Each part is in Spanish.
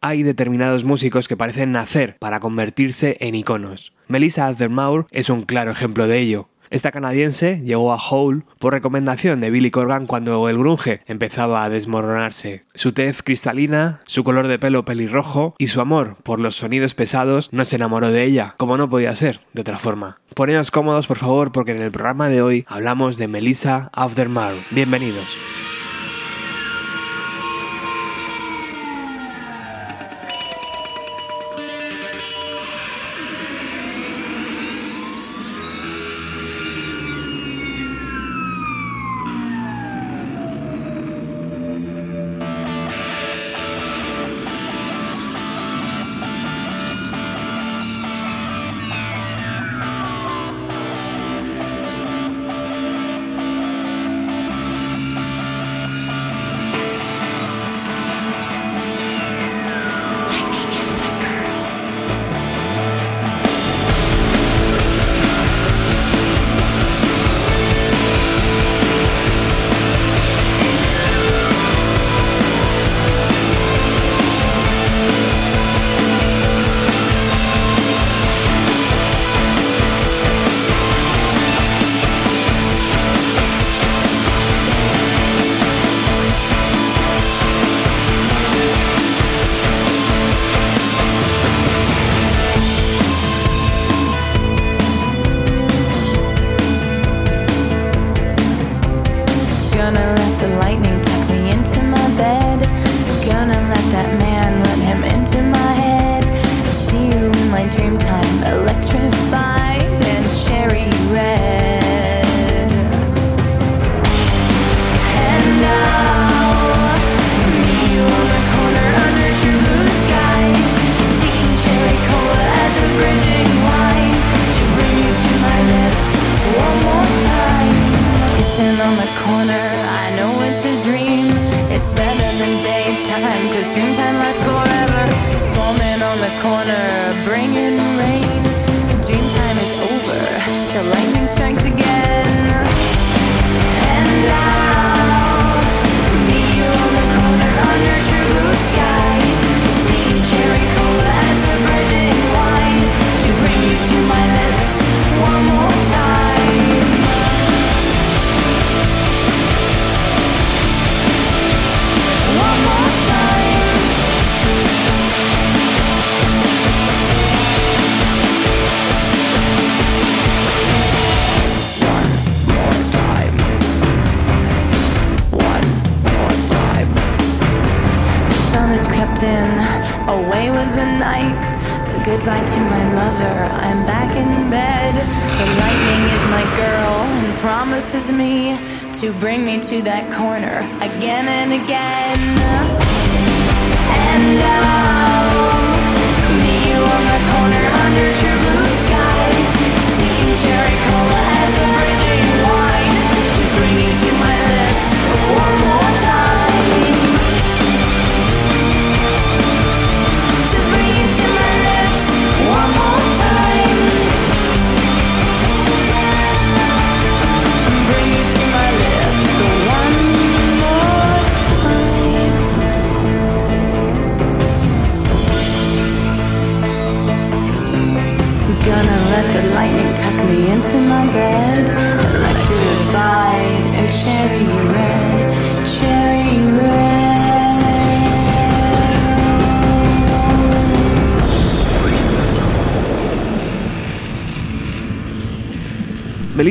hay determinados músicos que parecen nacer para convertirse en iconos. Melissa Athermour es un claro ejemplo de ello. Esta canadiense llegó a Hole por recomendación de Billy Corgan cuando el grunge empezaba a desmoronarse. Su tez cristalina, su color de pelo pelirrojo y su amor por los sonidos pesados no se enamoró de ella, como no podía ser de otra forma. Poneos cómodos por favor porque en el programa de hoy hablamos de Melissa Aftermar. Bienvenidos.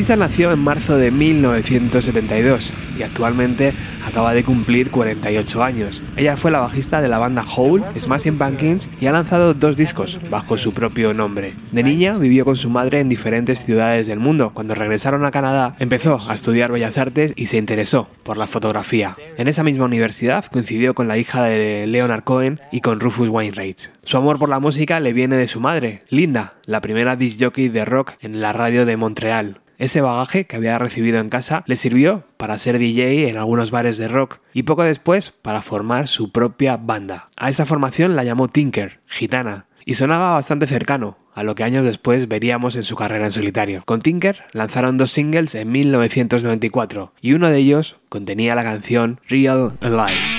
Melissa nació en marzo de 1972 y actualmente acaba de cumplir 48 años. Ella fue la bajista de la banda Hole, Smashing Pumpkins y ha lanzado dos discos bajo su propio nombre. De niña vivió con su madre en diferentes ciudades del mundo. Cuando regresaron a Canadá empezó a estudiar bellas artes y se interesó por la fotografía. En esa misma universidad coincidió con la hija de Leonard Cohen y con Rufus Wainwright. Su amor por la música le viene de su madre, Linda, la primera disc jockey de rock en la radio de Montreal. Ese bagaje que había recibido en casa le sirvió para ser DJ en algunos bares de rock y poco después para formar su propia banda. A esa formación la llamó Tinker, gitana, y sonaba bastante cercano a lo que años después veríamos en su carrera en solitario. Con Tinker lanzaron dos singles en 1994 y uno de ellos contenía la canción Real Alive.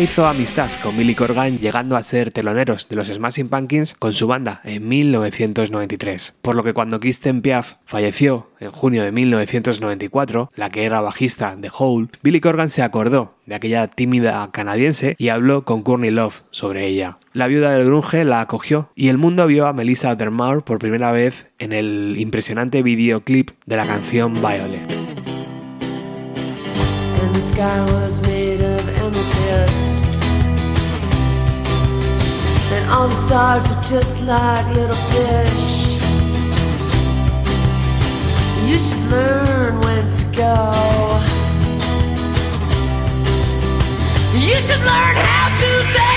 Hizo amistad con Billy Corgan llegando a ser teloneros de los Smashing Pumpkins con su banda en 1993, por lo que cuando Kristen Piaf falleció en junio de 1994, la que era bajista de Hole, Billy Corgan se acordó de aquella tímida canadiense y habló con Courtney Love sobre ella. La viuda del grunge la acogió y el mundo vio a Melissa Ottermore por primera vez en el impresionante videoclip de la canción Violet. And all the stars are just like little fish. You should learn when to go. You should learn how to say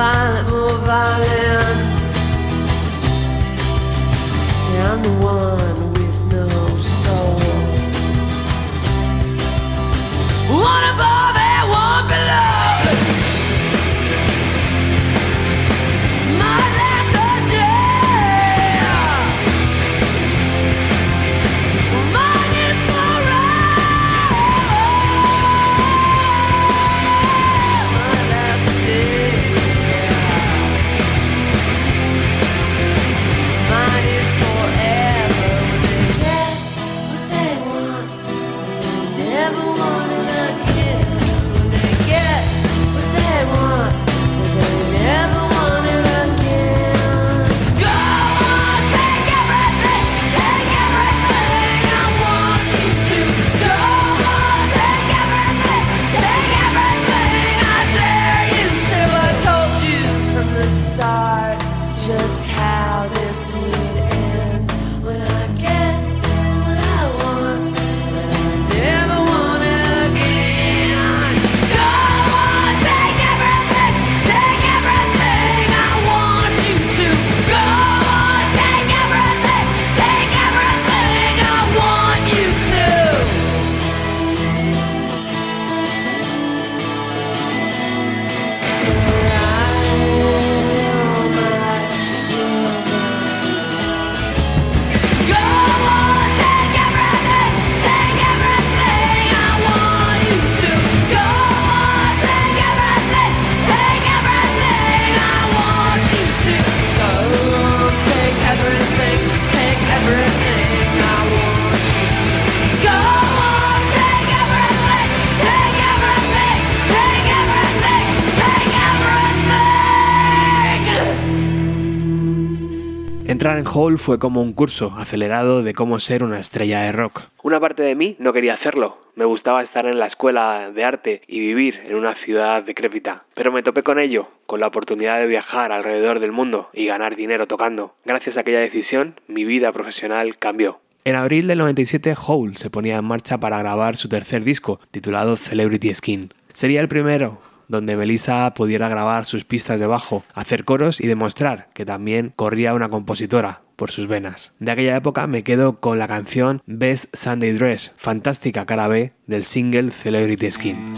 violent, Hall fue como un curso acelerado de cómo ser una estrella de rock. Una parte de mí no quería hacerlo. Me gustaba estar en la escuela de arte y vivir en una ciudad decrépita. Pero me topé con ello, con la oportunidad de viajar alrededor del mundo y ganar dinero tocando. Gracias a aquella decisión, mi vida profesional cambió. En abril del 97, Hole se ponía en marcha para grabar su tercer disco, titulado Celebrity Skin. Sería el primero donde Melissa pudiera grabar sus pistas de bajo, hacer coros y demostrar que también corría una compositora por sus venas. De aquella época me quedo con la canción Best Sunday Dress, fantástica cara B del single Celebrity Skin.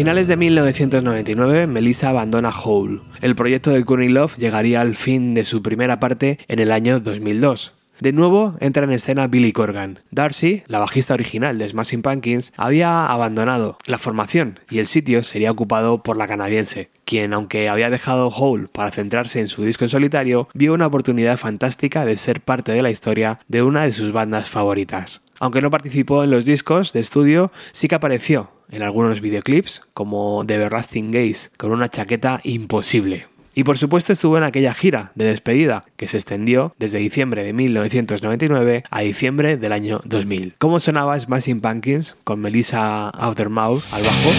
Finales de 1999, Melissa abandona Hole. El proyecto de Courtney Love llegaría al fin de su primera parte en el año 2002. De nuevo entra en escena Billy Corgan. Darcy, la bajista original de Smashing Pumpkins, había abandonado la formación y el sitio sería ocupado por la canadiense, quien, aunque había dejado Hole para centrarse en su disco en solitario, vio una oportunidad fantástica de ser parte de la historia de una de sus bandas favoritas. Aunque no participó en los discos de estudio, sí que apareció en algunos videoclips, como The Everlasting Gaze, con una chaqueta imposible. Y por supuesto estuvo en aquella gira de despedida que se extendió desde diciembre de 1999 a diciembre del año 2000. ¿Cómo sonaba Smashing Pumpkins con Melissa Outermouth al bajo?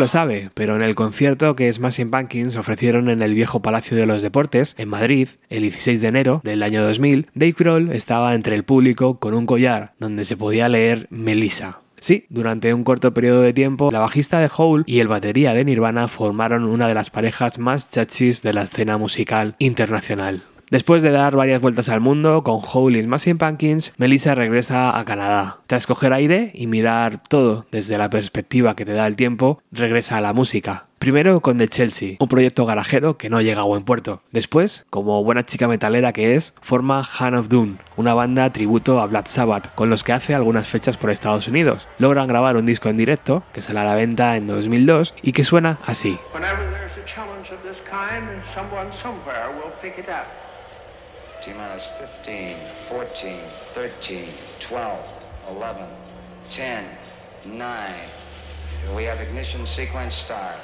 Lo sabe, pero en el concierto que Smashing Pumpkins ofrecieron en el viejo Palacio de los Deportes, en Madrid, el 16 de enero del año 2000, Dave Grohl estaba entre el público con un collar donde se podía leer Melissa. Sí, durante un corto periodo de tiempo, la bajista de Hole y el batería de Nirvana formaron una de las parejas más chachis de la escena musical internacional. Después de dar varias vueltas al mundo con Hole y Smashing Pumpkins, Melissa regresa a Canadá. Tras coger aire y mirar todo desde la perspectiva que te da el tiempo, regresa a la música. Primero con The Chelsea, un proyecto garajero que no llega a buen puerto. Después, como buena chica metalera que es, forma Han of Doom, una banda tributo a Black Sabbath, con los que hace algunas fechas por Estados Unidos. Logran grabar un disco en directo, que sale a la venta en 2002, y que suena así. T minus 15, 14, 13, 12, 11, 10, 9. We have ignition sequence start.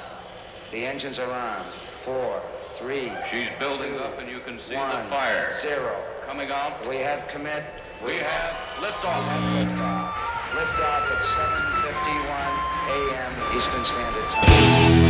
The engines are on. Four, three. She's building two, up and you can see one, the fire. Zero. Coming out. We have commit. We, we have liftoff. Liftoff. Liftoff at 7.51 a.m. Eastern Standard Time.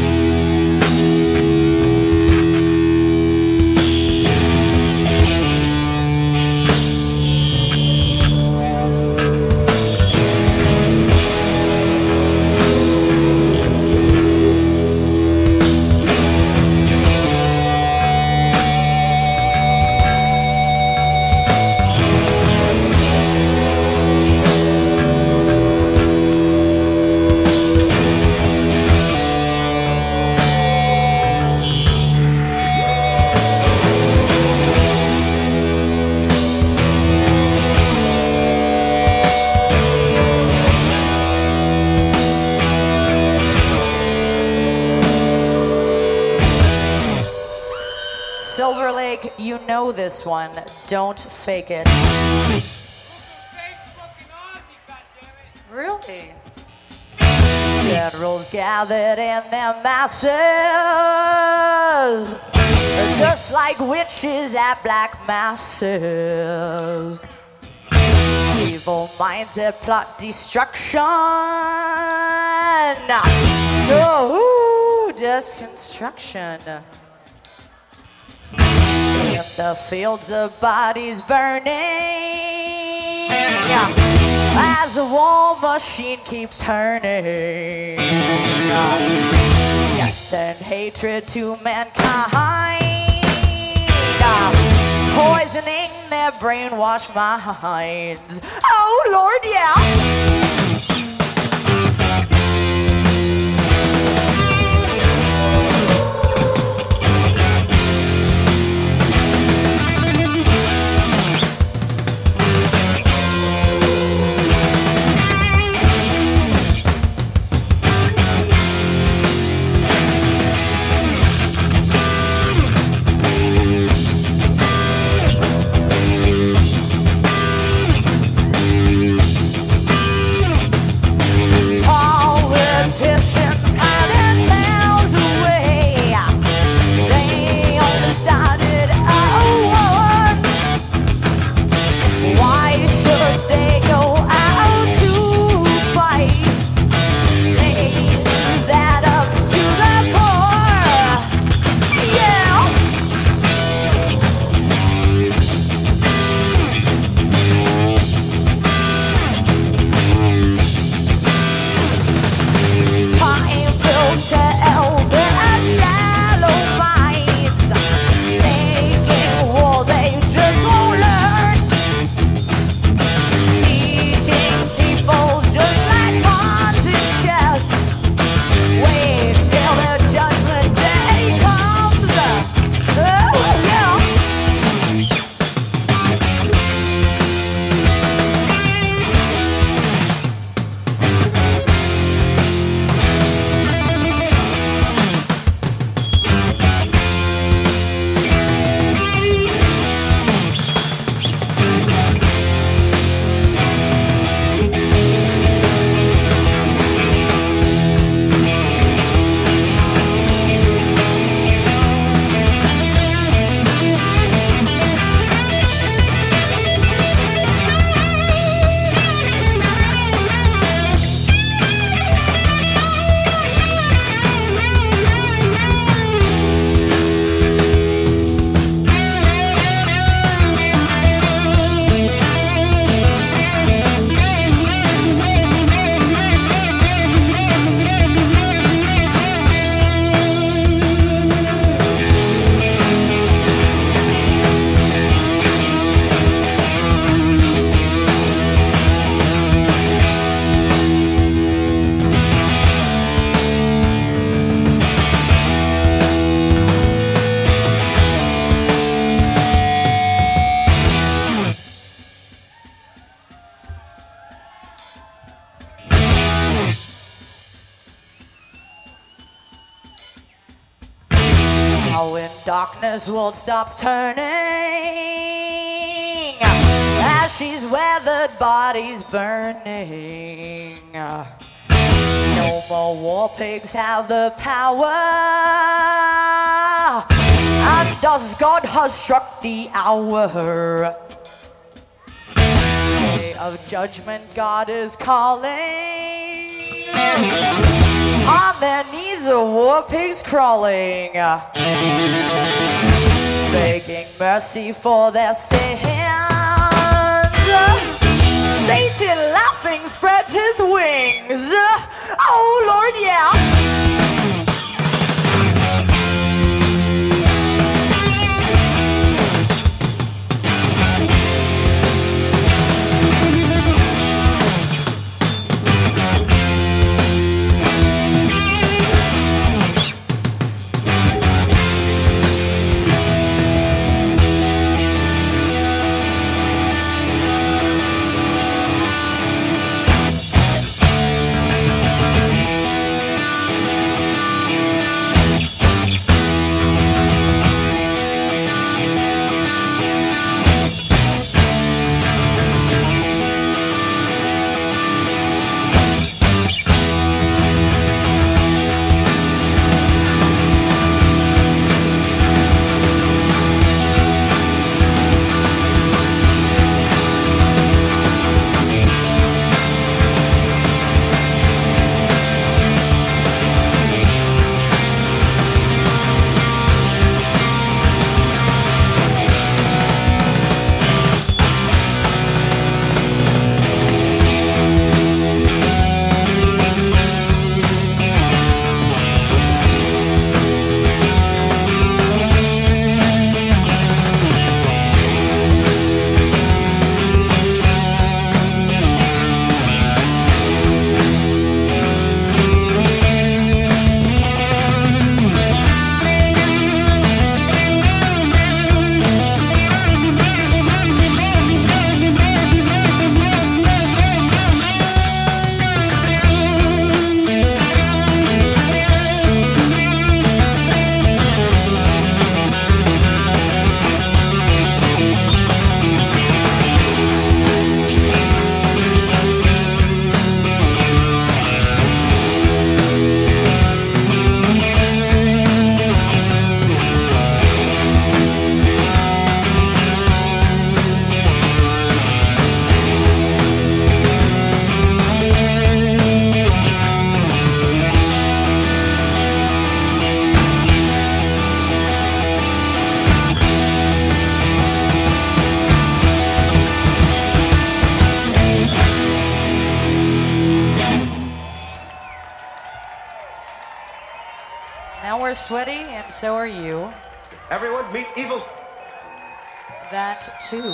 This one. Don't fake it. Really? Generals gathered in their masses, just like witches at black masses. Evil minds that plot destruction. No, just construction the fields of bodies burning. As the war machine keeps turning. And hatred to mankind. Uh, poisoning their brainwashed minds. Oh, Lord, yeah. Darkness world stops turning as she's weathered bodies burning. No more war pigs have the power. And does God has struck the hour. Day of judgment, God is calling. On their knees, the war pigs crawling, begging mercy for their sins. Satan laughing spreads his wings. We're sweaty, and so are you. Everyone, meet Evil. That too.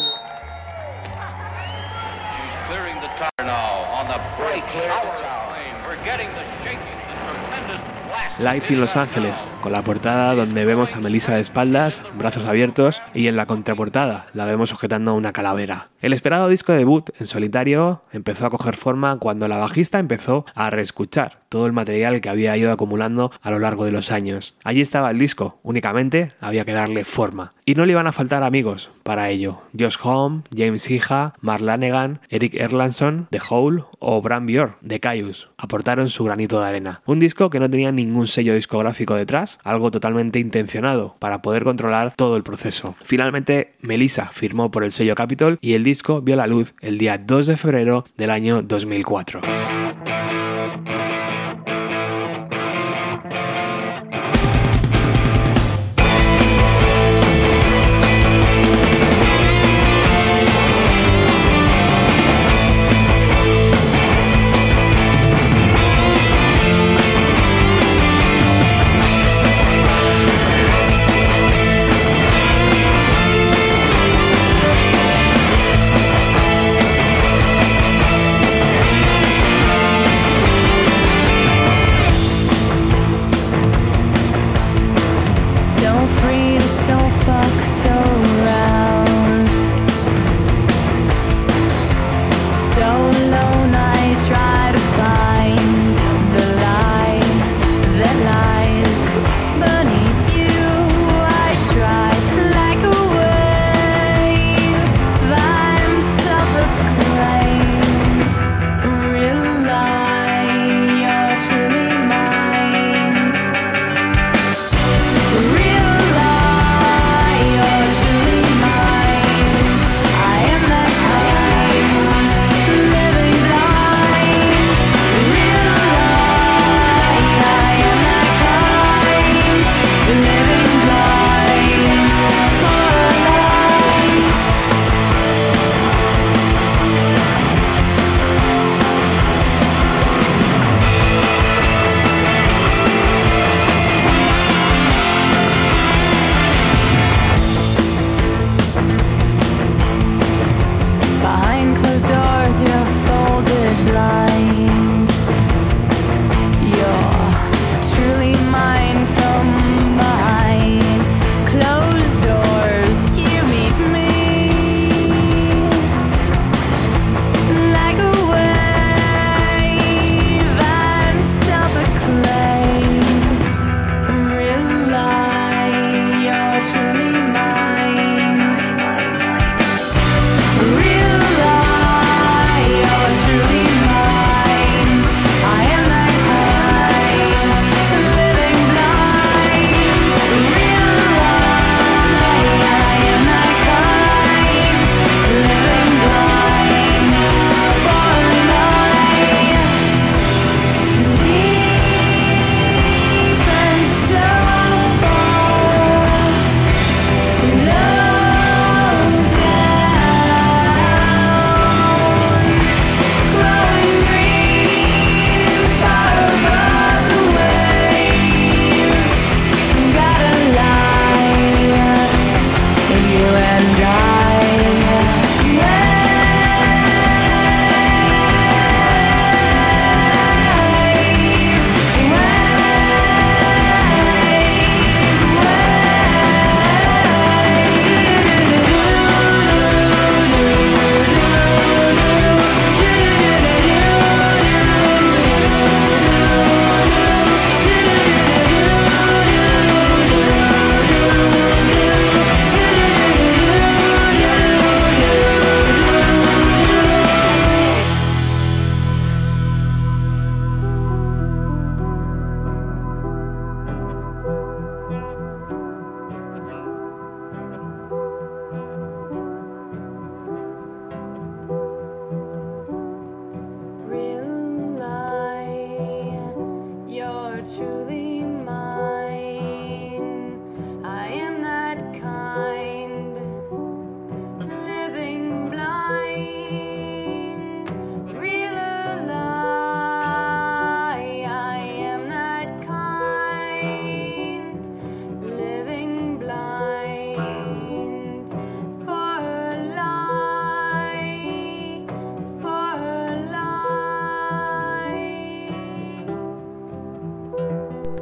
Clearing the tower now on the bright power plane. We're getting the shaking, the tremendous blast. Live in Los Ángeles, con la portada donde vemos a Melissa de espaldas, brazos abiertos, y en la contraportada la vemos sujetando a una calavera. El esperado disco debut en solitario empezó a coger forma cuando la bajista empezó a reescuchar todo el material que había ido acumulando a lo largo de los años. Allí estaba el disco, únicamente había que darle forma. Y no le iban a faltar amigos para ello. Josh Home, James Hija, Mark Lanegan, Eric Erlandson, The Hole o Bram Bjork, de Caius, aportaron su granito de arena. Un disco que no tenía ningún sello discográfico detrás, algo totalmente intencionado para poder controlar todo el proceso. Finalmente, Melissa firmó por el sello Capitol y el disco vio la luz el día 2 de febrero del año 2004.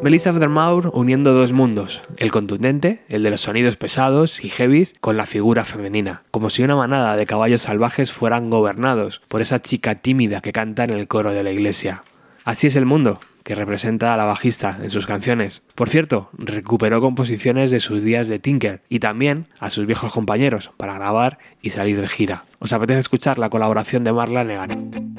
Melissa Aftermaur uniendo dos mundos, el contundente, el de los sonidos pesados y heavies, con la figura femenina, como si una manada de caballos salvajes fueran gobernados por esa chica tímida que canta en el coro de la iglesia. Así es el mundo, que representa a la bajista en sus canciones. Por cierto, recuperó composiciones de sus días de Tinker y también a sus viejos compañeros para grabar y salir de gira. ¿Os apetece escuchar la colaboración de Marla Negan?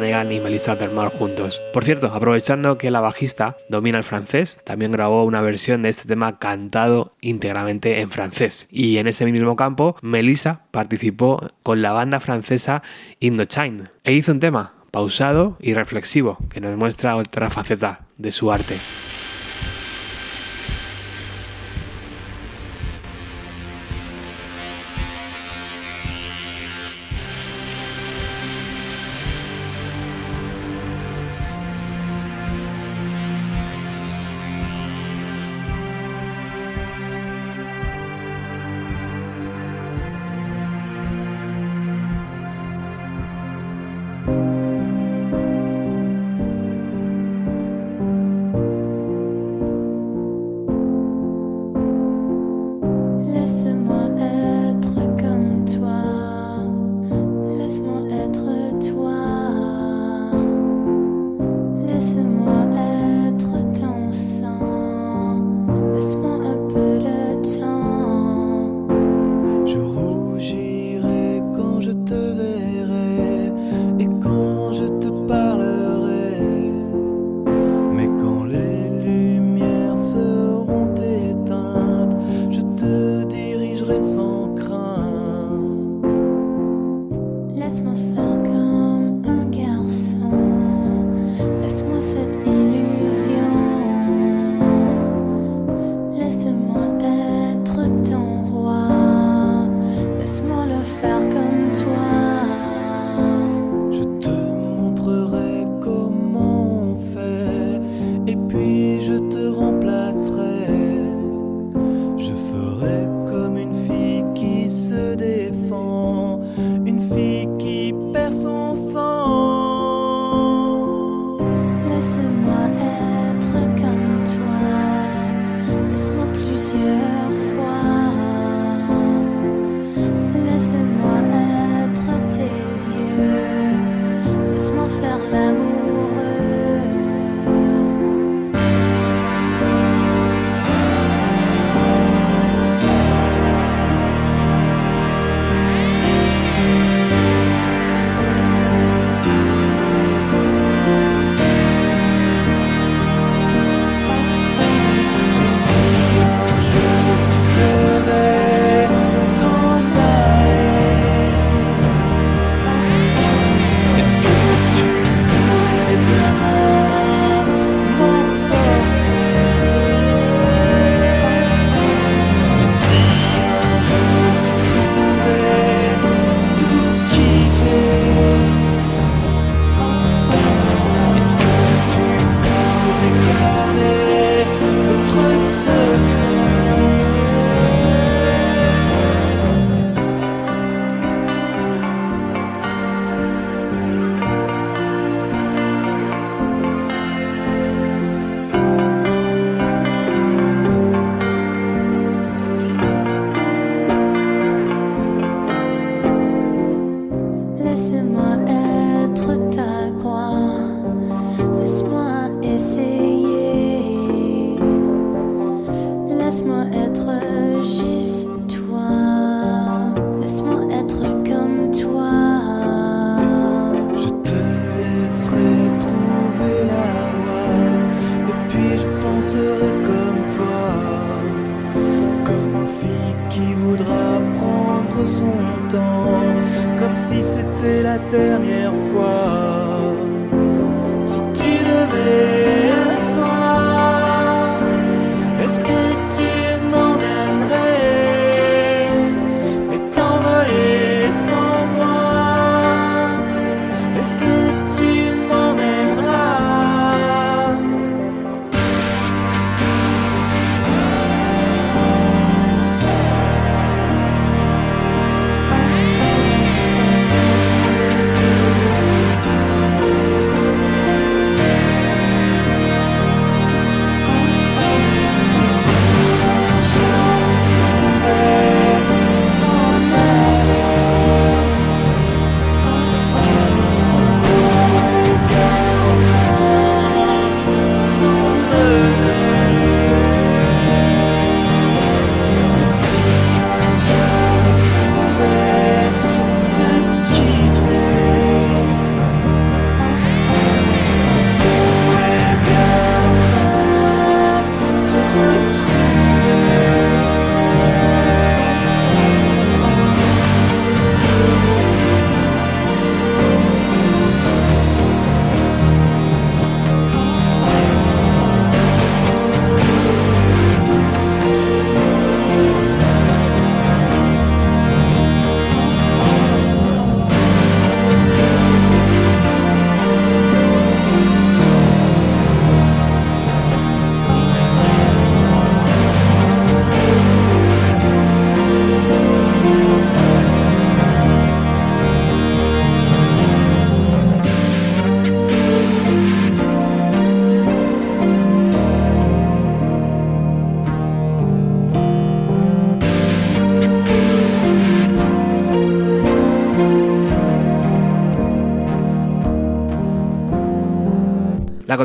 Lanegan y Melissa Dermal juntos. Por cierto, aprovechando que la bajista domina el francés, también grabó una versión de este tema cantado íntegramente en francés. Y en ese mismo campo, Melissa participó con la banda francesa Indochine e hizo un tema pausado y reflexivo que nos muestra otra faceta de su arte.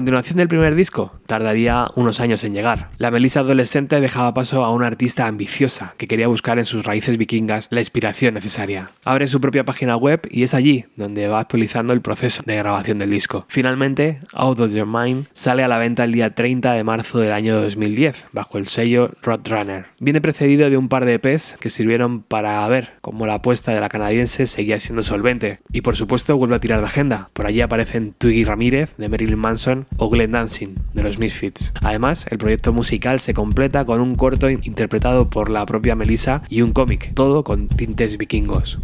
Continuación del primer disco tardaría unos años en llegar. La Melissa adolescente dejaba paso a una artista ambiciosa que quería buscar en sus raíces vikingas la inspiración necesaria. Abre su propia página web y es allí donde va actualizando el proceso de grabación del disco. Finalmente, Out of Your Mind sale a la venta el día 30 de marzo del año 2010 bajo el sello Roadrunner. Viene precedido de un par de EPs que sirvieron para ver cómo la apuesta de la canadiense seguía siendo solvente. Y por supuesto vuelve a tirar de agenda. Por allí aparecen Twiggy Ramírez de Marilyn Manson o Glenn Dancing de los Misfits. Además, el proyecto musical se completa con un corto interpretado por la propia Melissa y un cómic, todo con tintes vikingos.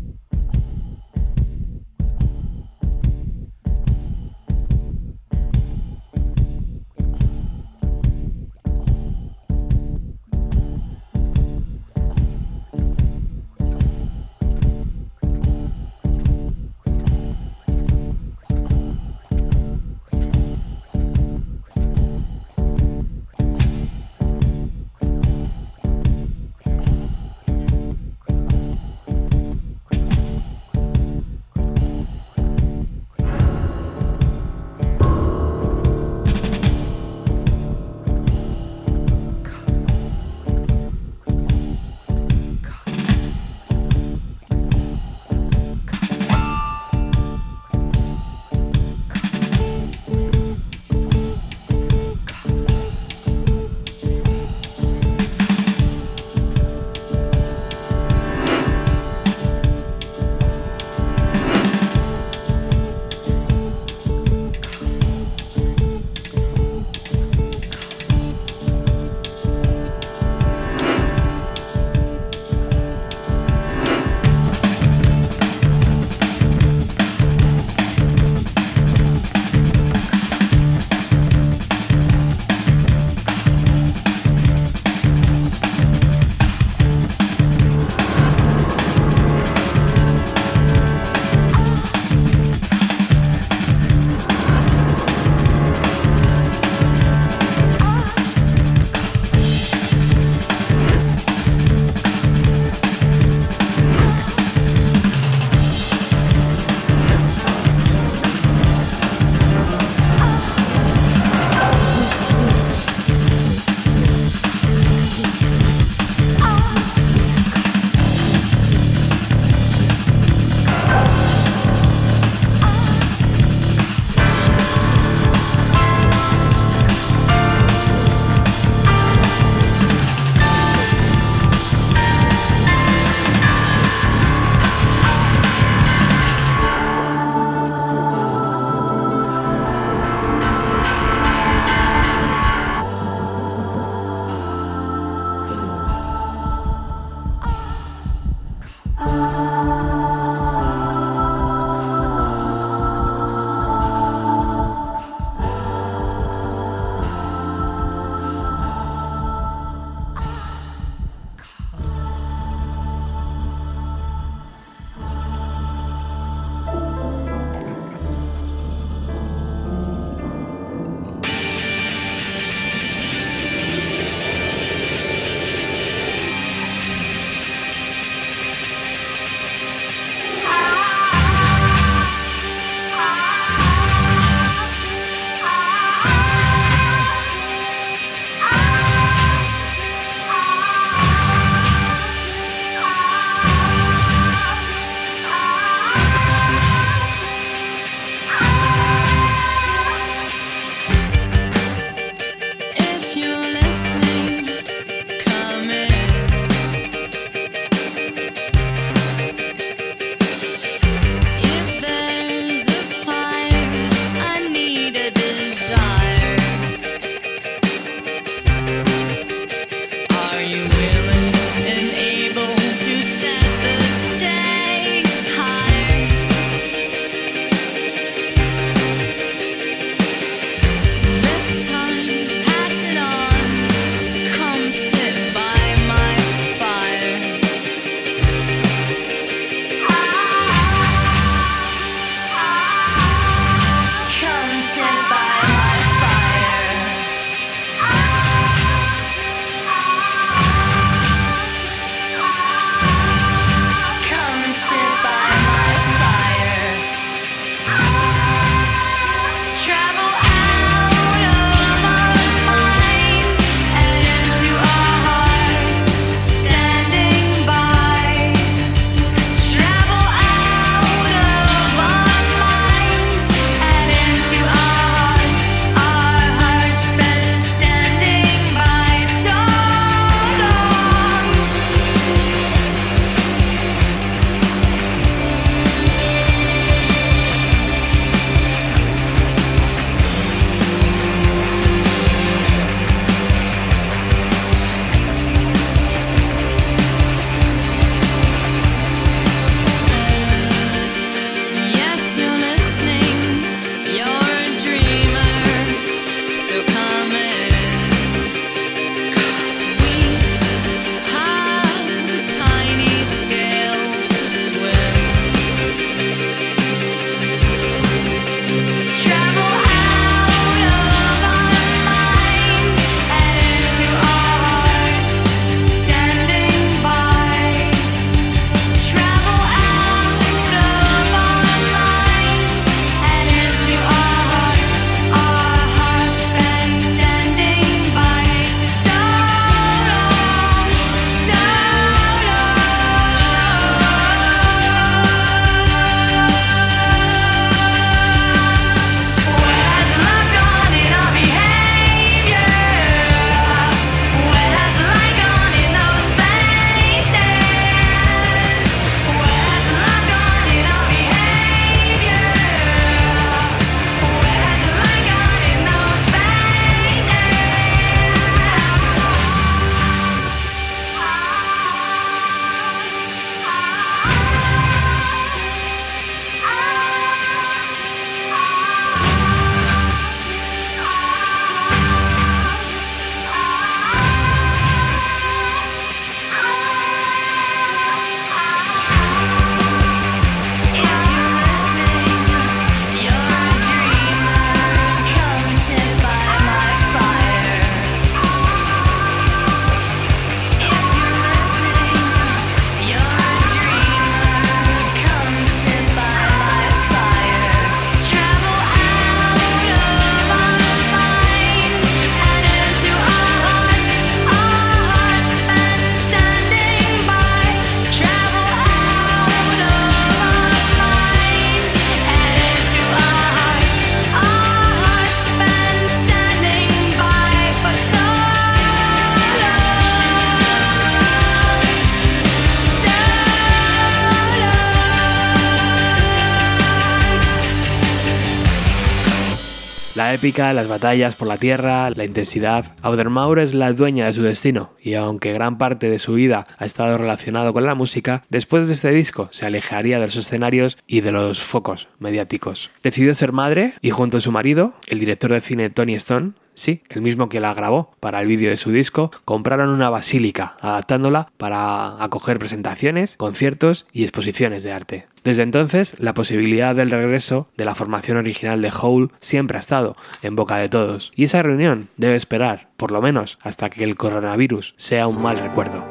Épica, las batallas por la tierra, la intensidad. Audermaur es la dueña de su destino y aunque gran parte de su vida ha estado relacionado con la música, después de este disco se alejaría de los escenarios y de los focos mediáticos. Decidió ser madre y junto a su marido, el director de cine Tony Stone, Sí, el mismo que la grabó para el vídeo de su disco, compraron una basílica, adaptándola para acoger presentaciones, conciertos y exposiciones de arte. Desde entonces, la posibilidad del regreso de la formación original de Hole siempre ha estado en boca de todos, y esa reunión debe esperar, por lo menos, hasta que el coronavirus sea un mal recuerdo.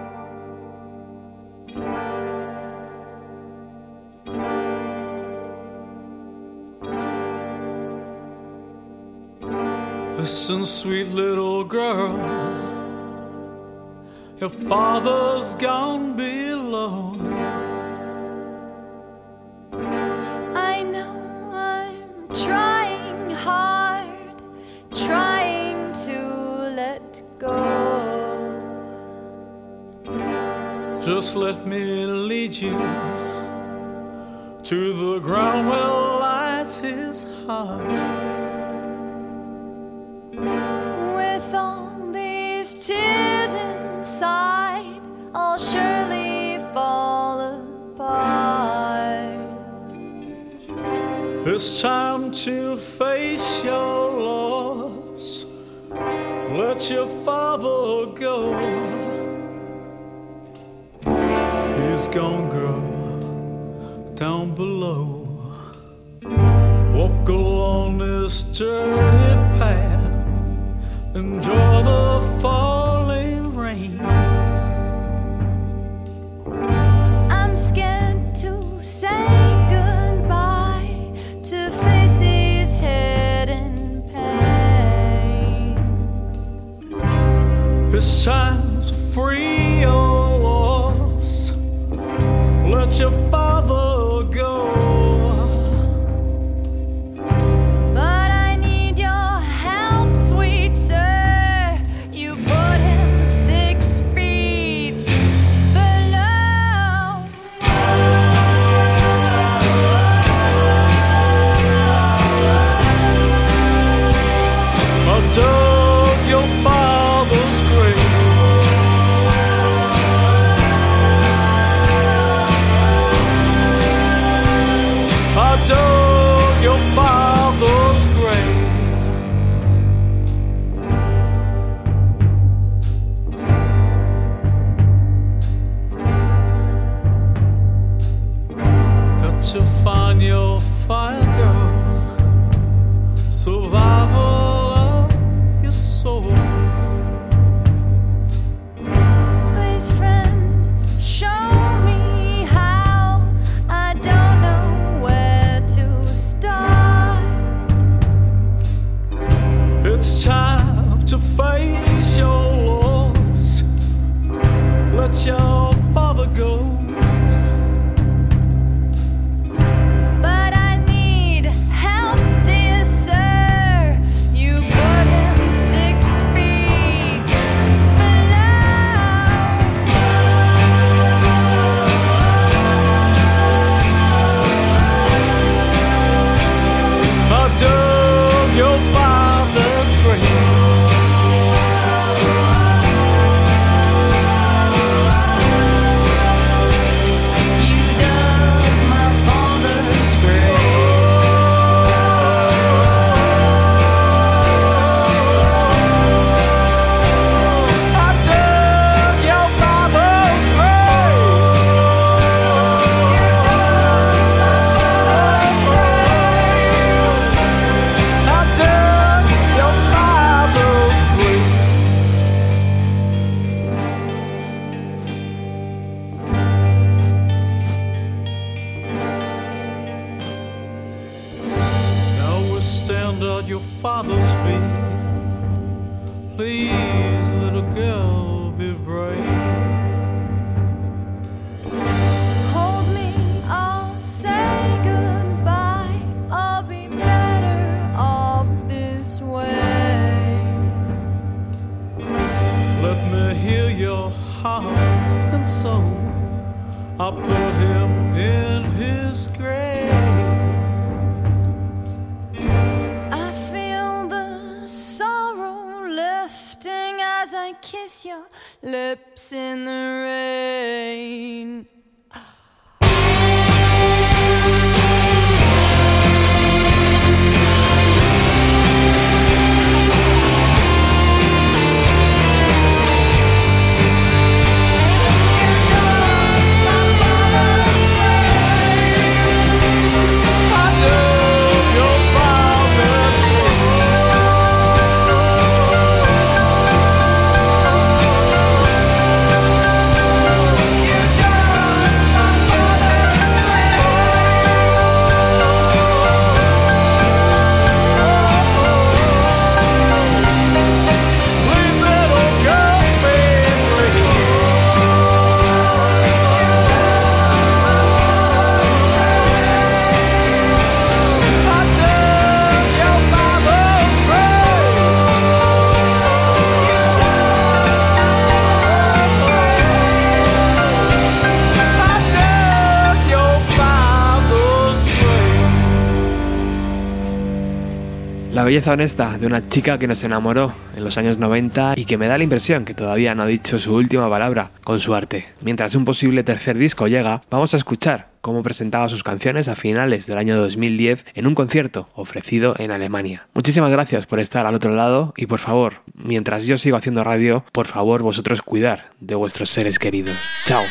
Listen, sweet little girl, your father's gone. Trying hard, trying to let go. Just let me lead you to the ground where lies his heart. With all these tears inside, I'll surely It's time to face your loss. Let your father go. He's gone, girl, down below. Walk along this dirty path. Enjoy the falling belleza honesta de una chica que nos enamoró en los años 90 y que me da la impresión que todavía no ha dicho su última palabra con su arte. Mientras un posible tercer disco llega, vamos a escuchar cómo presentaba sus canciones a finales del año 2010 en un concierto ofrecido en Alemania. Muchísimas gracias por estar al otro lado y por favor, mientras yo sigo haciendo radio, por favor vosotros cuidar de vuestros seres queridos. Chao.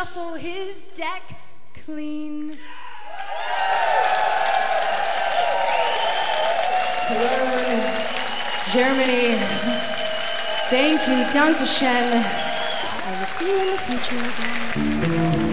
shuffle his deck clean. Cologne, Germany. Thank you, Dankeschön. I will see you in the future again.